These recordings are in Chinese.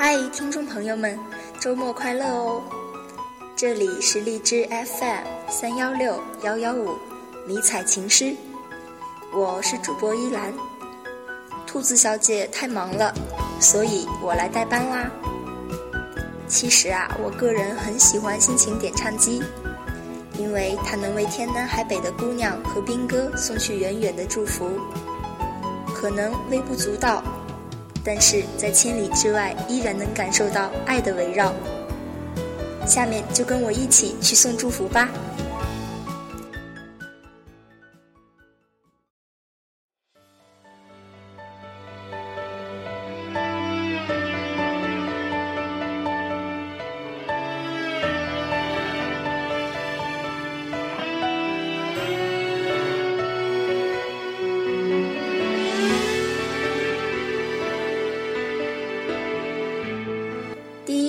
嗨，听众朋友们，周末快乐哦！这里是荔枝 FM 三幺六幺幺五迷彩情诗，我是主播依兰。兔子小姐太忙了，所以我来代班啦。其实啊，我个人很喜欢心情点唱机，因为它能为天南海北的姑娘和兵哥送去远远的祝福。可能微不足道。但是在千里之外，依然能感受到爱的围绕。下面就跟我一起去送祝福吧。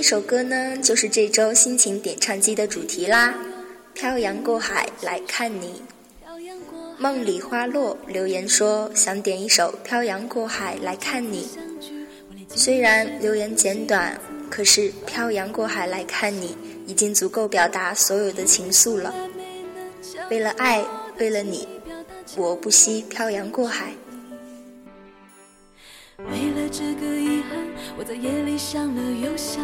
首歌呢，就是这周心情点唱机的主题啦。漂洋过海来看你，梦里花落留言说想点一首《漂洋过海来看你》。虽然留言简短，可是《漂洋过海来看你》已经足够表达所有的情愫了。为了爱，为了你，我不惜漂洋过海。为了这个遗憾，我在夜里想了又想，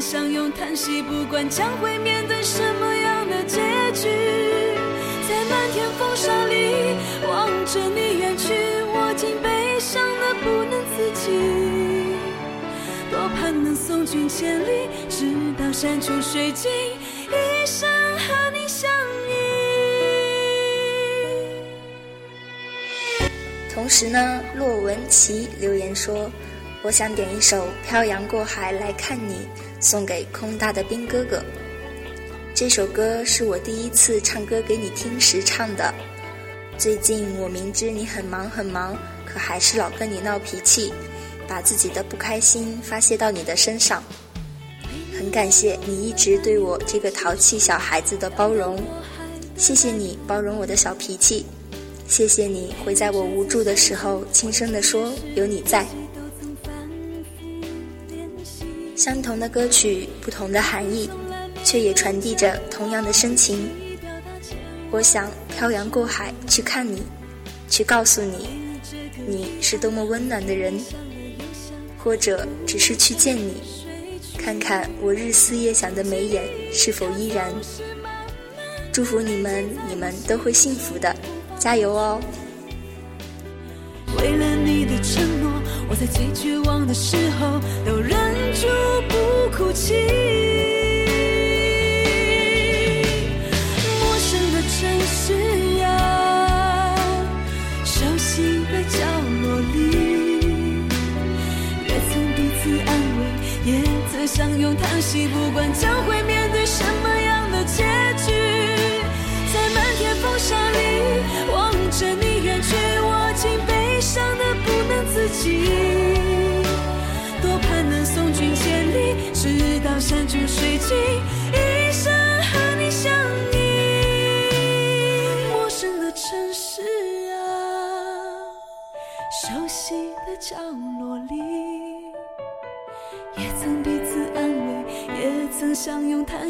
相拥叹息。不管将会面对什么样的结局，在漫天风沙里望着你远去，我竟悲伤的不能自己。多盼能送君千里，直到山穷水尽，一生和你相依。同时呢，洛文琪留言说：“我想点一首《漂洋过海来看你》，送给空大的兵哥哥。这首歌是我第一次唱歌给你听时唱的。最近我明知你很忙很忙，可还是老跟你闹脾气，把自己的不开心发泄到你的身上。很感谢你一直对我这个淘气小孩子的包容，谢谢你包容我的小脾气。”谢谢你会在我无助的时候轻声地说有你在。相同的歌曲，不同的含义，却也传递着同样的深情。我想漂洋过海去看你，去告诉你，你是多么温暖的人。或者只是去见你，看看我日思夜想的眉眼是否依然。祝福你们，你们都会幸福的。加油哦！为了你的承诺，我在最绝望的时候都忍住不哭泣。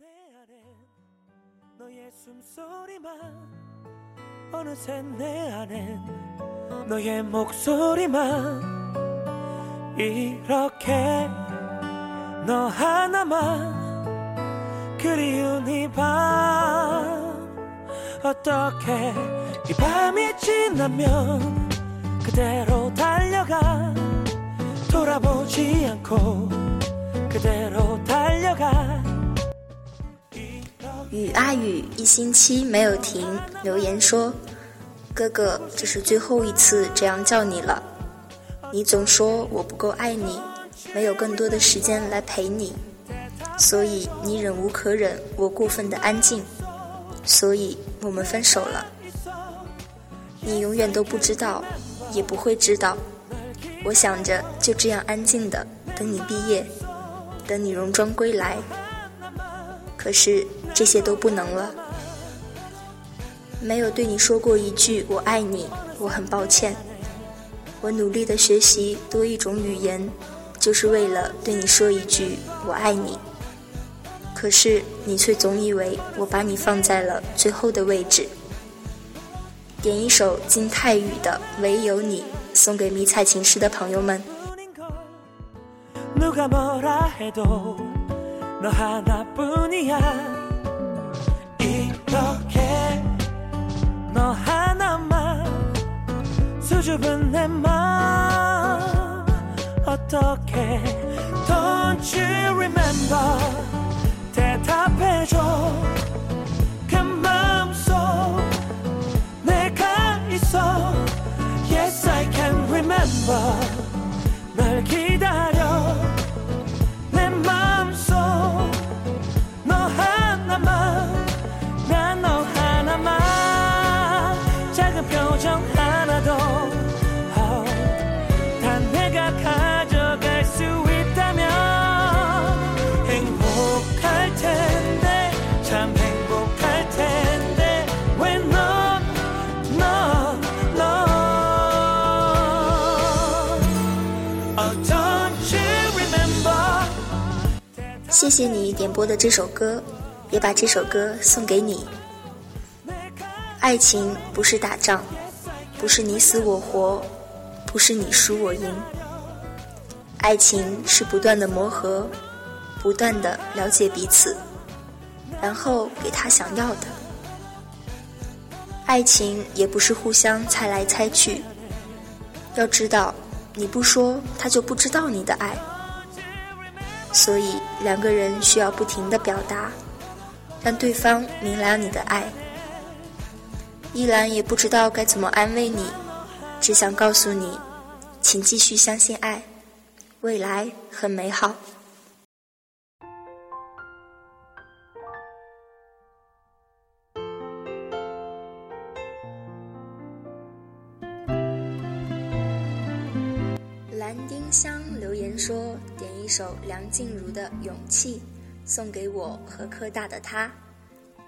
내 안엔 너의 숨소리만 어느새 내 안엔 너의 목소리만 이렇게 너 하나만 그리운 이밤. 어떻게 이 밤이 지나면 그대로 달려가 돌아보지 않고 그대로 달려가 雨啊雨，一星期没有停。留言说：“哥哥，这是最后一次这样叫你了。你总说我不够爱你，没有更多的时间来陪你，所以你忍无可忍，我过分的安静，所以我们分手了。你永远都不知道，也不会知道。我想着就这样安静的等你毕业，等你戎装归来。可是。”这些都不能了，没有对你说过一句“我爱你”，我很抱歉。我努力的学习多一种语言，就是为了对你说一句“我爱你”。可是你却总以为我把你放在了最后的位置。点一首金泰宇的《唯有你》，送给迷彩情诗的朋友们。 이렇게 너 하나만 수줍은 내맘 어떻게 Don't you remember? 대답해줘 谢谢你点播的这首歌，也把这首歌送给你。爱情不是打仗，不是你死我活，不是你输我赢。爱情是不断的磨合，不断的了解彼此，然后给他想要的。爱情也不是互相猜来猜去，要知道，你不说他就不知道你的爱。所以两个人需要不停的表达，让对方明了你的爱。依兰也不知道该怎么安慰你，只想告诉你，请继续相信爱，未来很美好。首梁静茹的《勇气》，送给我和科大的他，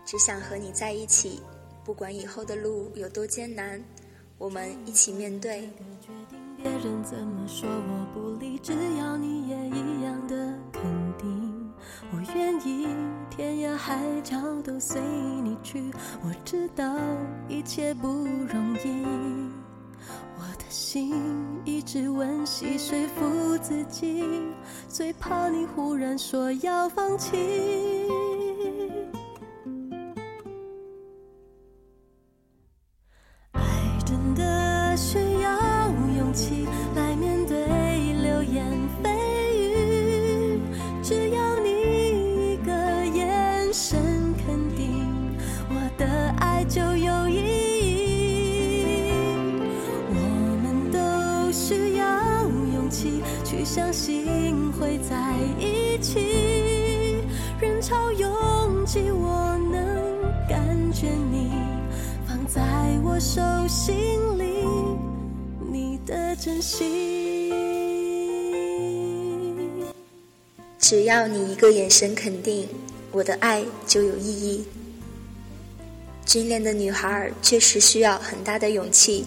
只想和你在一起。”不管以后的路有多艰难，我们一起面对。别人怎么说我不理，只要你也一样的肯定，我愿意天涯海角都随你去。我知道一切不容易，心一直温习说服自己，最怕你忽然说要放弃。手心里，你的真心。只要你一个眼神肯定，我的爱就有意义。军恋的女孩确实需要很大的勇气，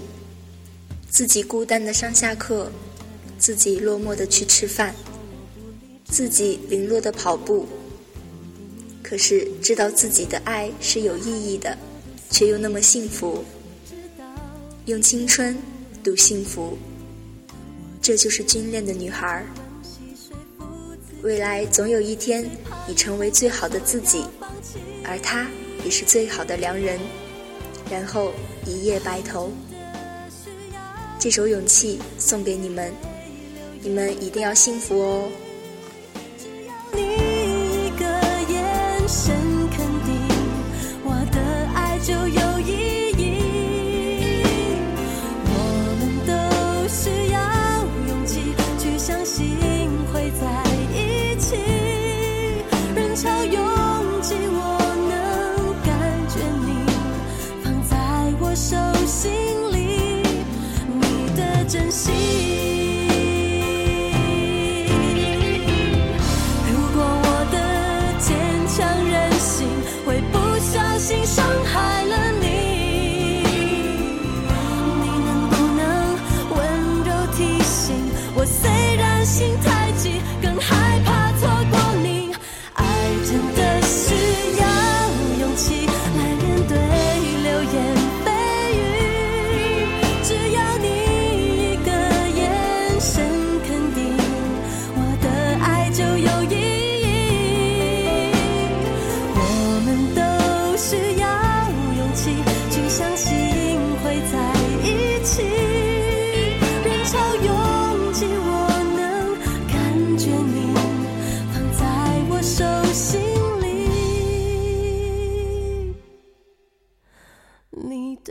自己孤单的上下课。自己落寞的去吃饭，自己零落的跑步，可是知道自己的爱是有意义的，却又那么幸福。用青春赌幸福，这就是军恋的女孩。未来总有一天，你成为最好的自己，而他也是最好的良人，然后一夜白头。这首《勇气》送给你们，你们一定要幸福哦。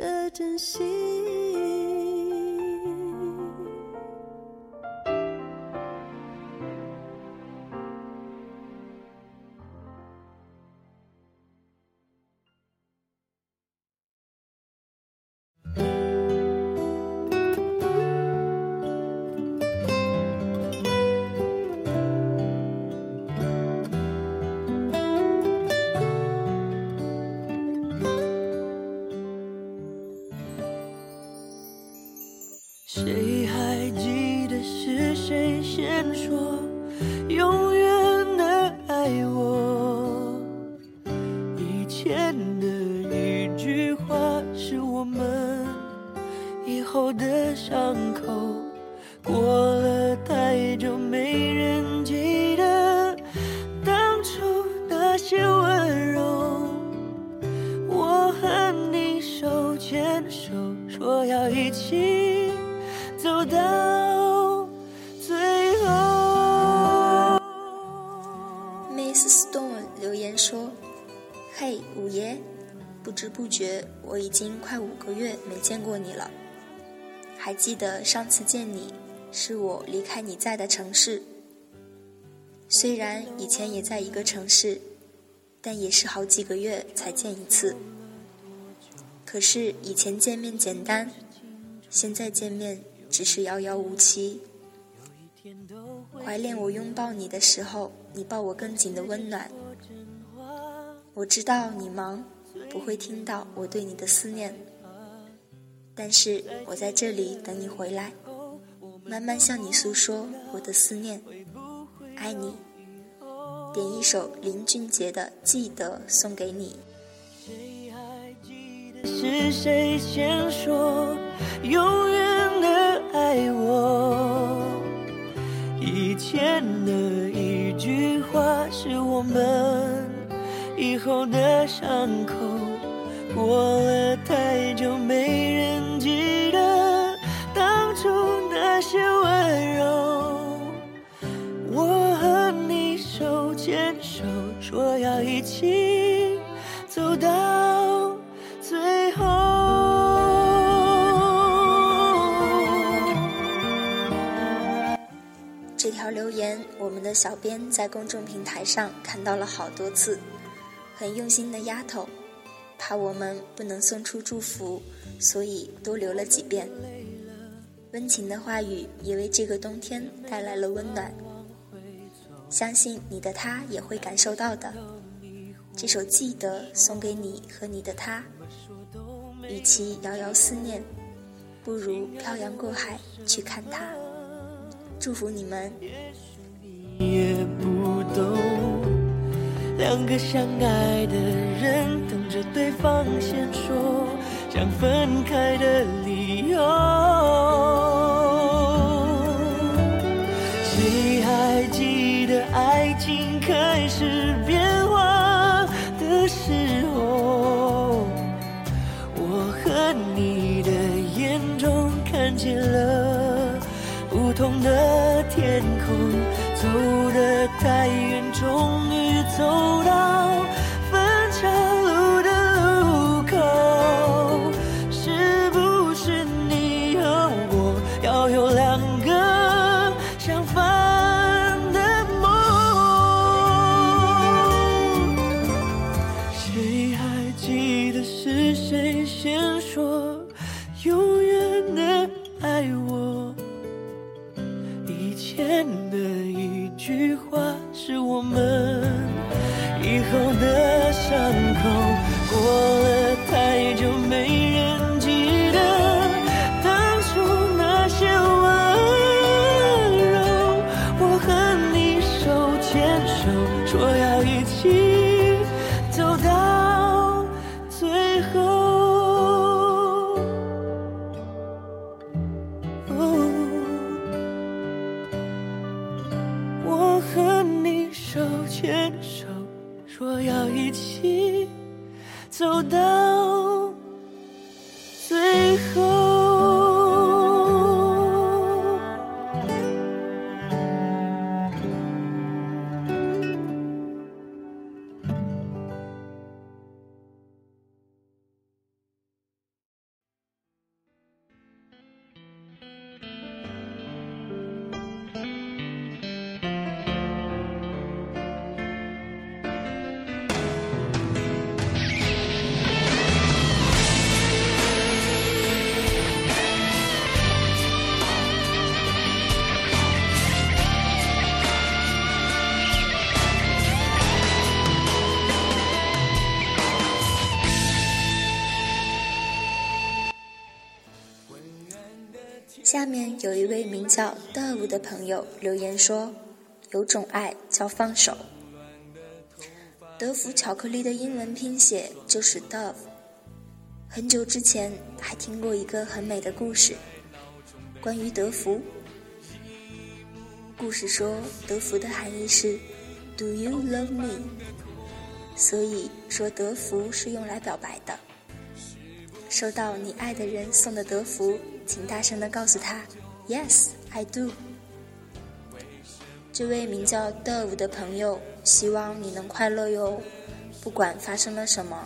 的真心。些温柔我和你手牵手说要一起走到最后。Miss stone 留言说嘿五爷不知不觉我已经快五个月没见过你了还记得上次见你是我离开你在的城市。虽然以前也在一个城市但也是好几个月才见一次。可是以前见面简单，现在见面只是遥遥无期。怀念我拥抱你的时候，你抱我更紧的温暖。我知道你忙。不会听到我对你的思念，但是我在这里等你回来，慢慢向你诉说我的思念，爱你。点一首林俊杰的《记得》送给你。谁还记得是谁先说永远的爱我？以前的一句话是我们。以后的伤口，过了太久，没人记得当初那些说要一起走到最后。这条留言，我们的小编在公众平台上看到了好多次。很用心的丫头，怕我们不能送出祝福，所以多留了几遍。温情的话语也为这个冬天带来了温暖，相信你的他也会感受到的。这首《记得》送给你和你的他，与其遥遥思念，不如漂洋过海去看他。祝福你们。也不懂。两个相爱的人等着对方先说想分开的理由。开始变化的时候？我和你的眼中看见了不同的天空，走得太远，牵手，说要一起走到下面有一位名叫 Dove 的朋友留言说：“有种爱叫放手。”德芙巧克力的英文拼写就是 Dove。很久之前还听过一个很美的故事，关于德芙。故事说，德芙的含义是 “Do you love me？” 所以说德芙是用来表白的。收到你爱的人送的德芙，请大声的告诉他：“Yes, I do。”这位名叫 Dove 的朋友，希望你能快乐哟。不管发生了什么，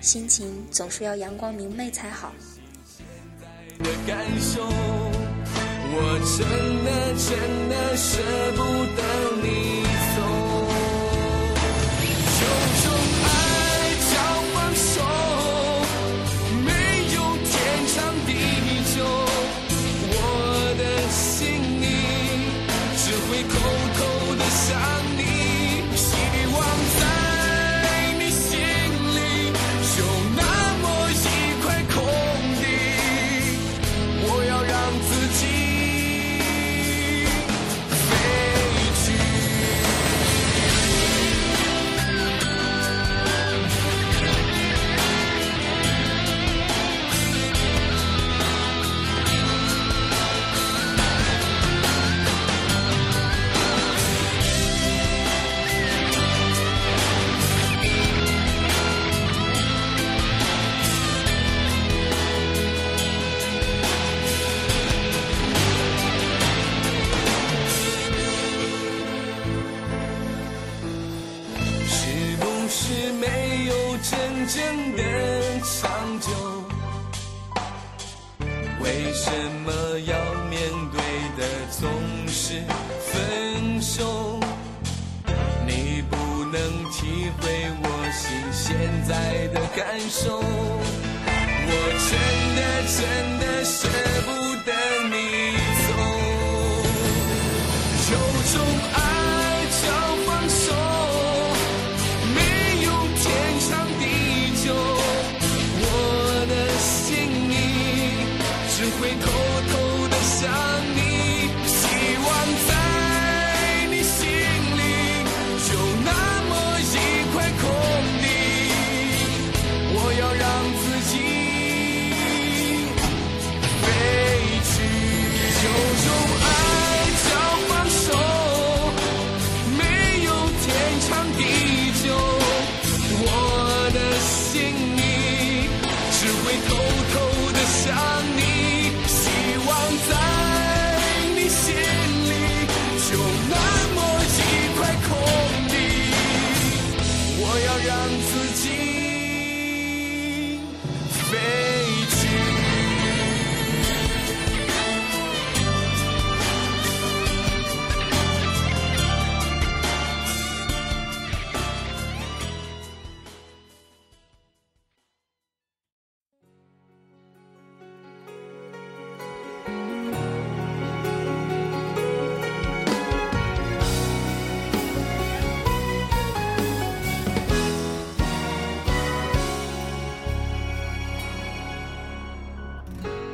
心情总是要阳光明媚才好。的感受，我真的真的舍不得你真正的长久？为什么要面对的总是分手？你不能体会我心现在的感受，我真的真的舍不得你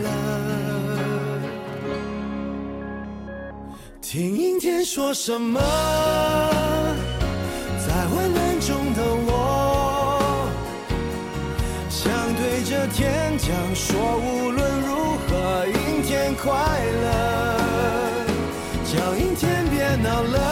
乐。听阴天说什么，在昏暗中的我，想对着天讲说，无论如何，阴天快乐，叫阴天别闹了，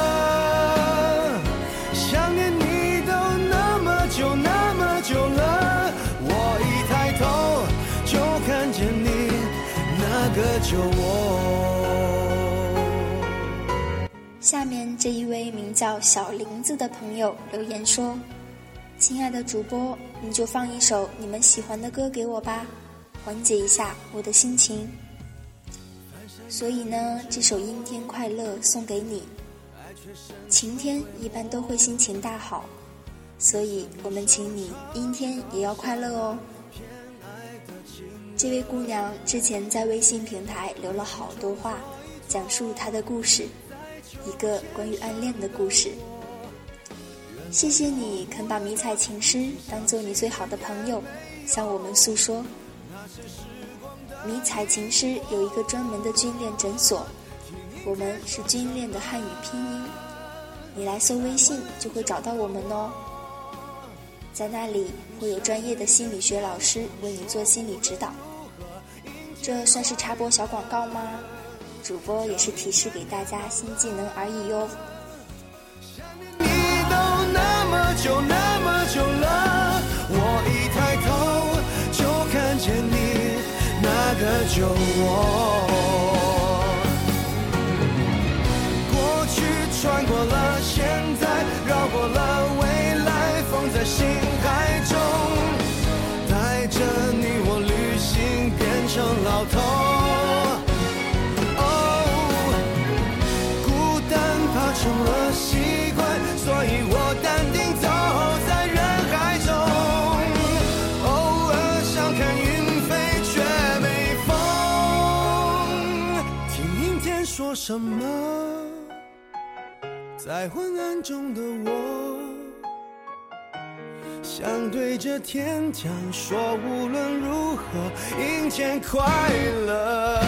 这一位名叫小林子的朋友留言说：“亲爱的主播，你就放一首你们喜欢的歌给我吧，缓解一下我的心情。所以呢，这首《阴天快乐》送给你。晴天一般都会心情大好，所以我们请你阴天也要快乐哦。”这位姑娘之前在微信平台留了好多话，讲述她的故事。一个关于暗恋的故事。谢谢你肯把迷彩情诗当做你最好的朋友，向我们诉说。迷彩情诗有一个专门的军恋诊所，我们是军恋的汉语拼音，你来搜微信就会找到我们哦。在那里会有专业的心理学老师为你做心理指导。这算是插播小广告吗？主播也是提示给大家新技能而已哟。就看见你那个酒窝。什么，在昏暗中的我，想对着天讲说，无论如何，阴天快乐，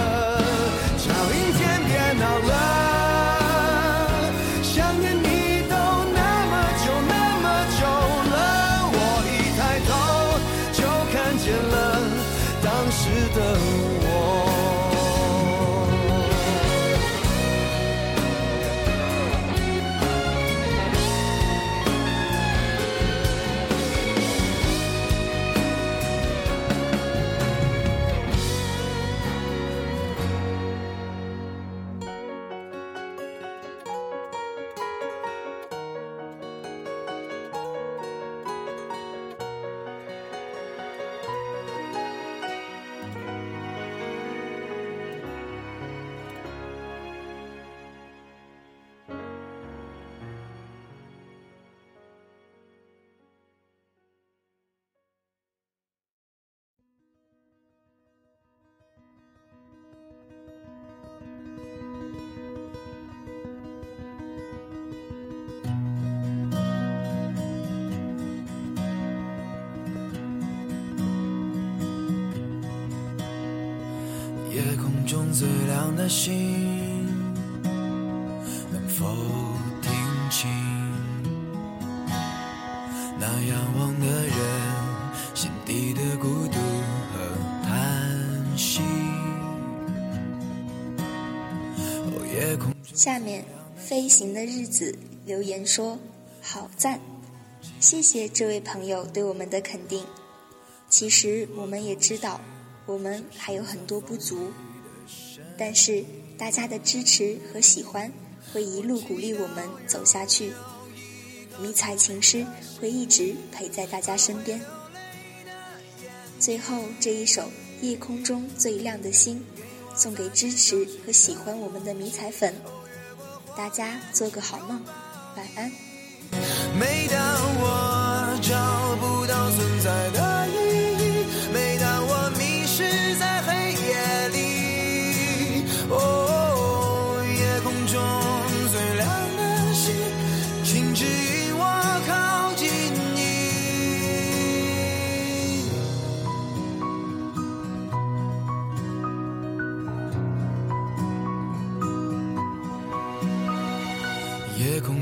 的心，能否听清那仰望的人心底的孤独和叹息？下面飞行的日子留言说：“好赞！”谢谢这位朋友对我们的肯定。其实我们也知道。我们还有很多不足，但是大家的支持和喜欢会一路鼓励我们走下去。迷彩情诗会一直陪在大家身边。最后这一首《夜空中最亮的星》，送给支持和喜欢我们的迷彩粉。大家做个好梦，晚安。每当我找。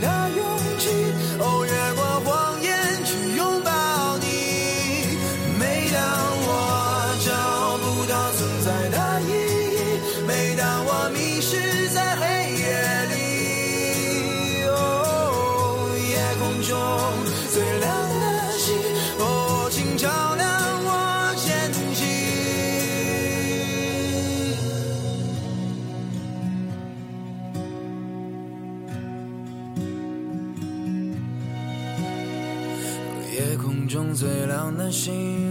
的勇 seem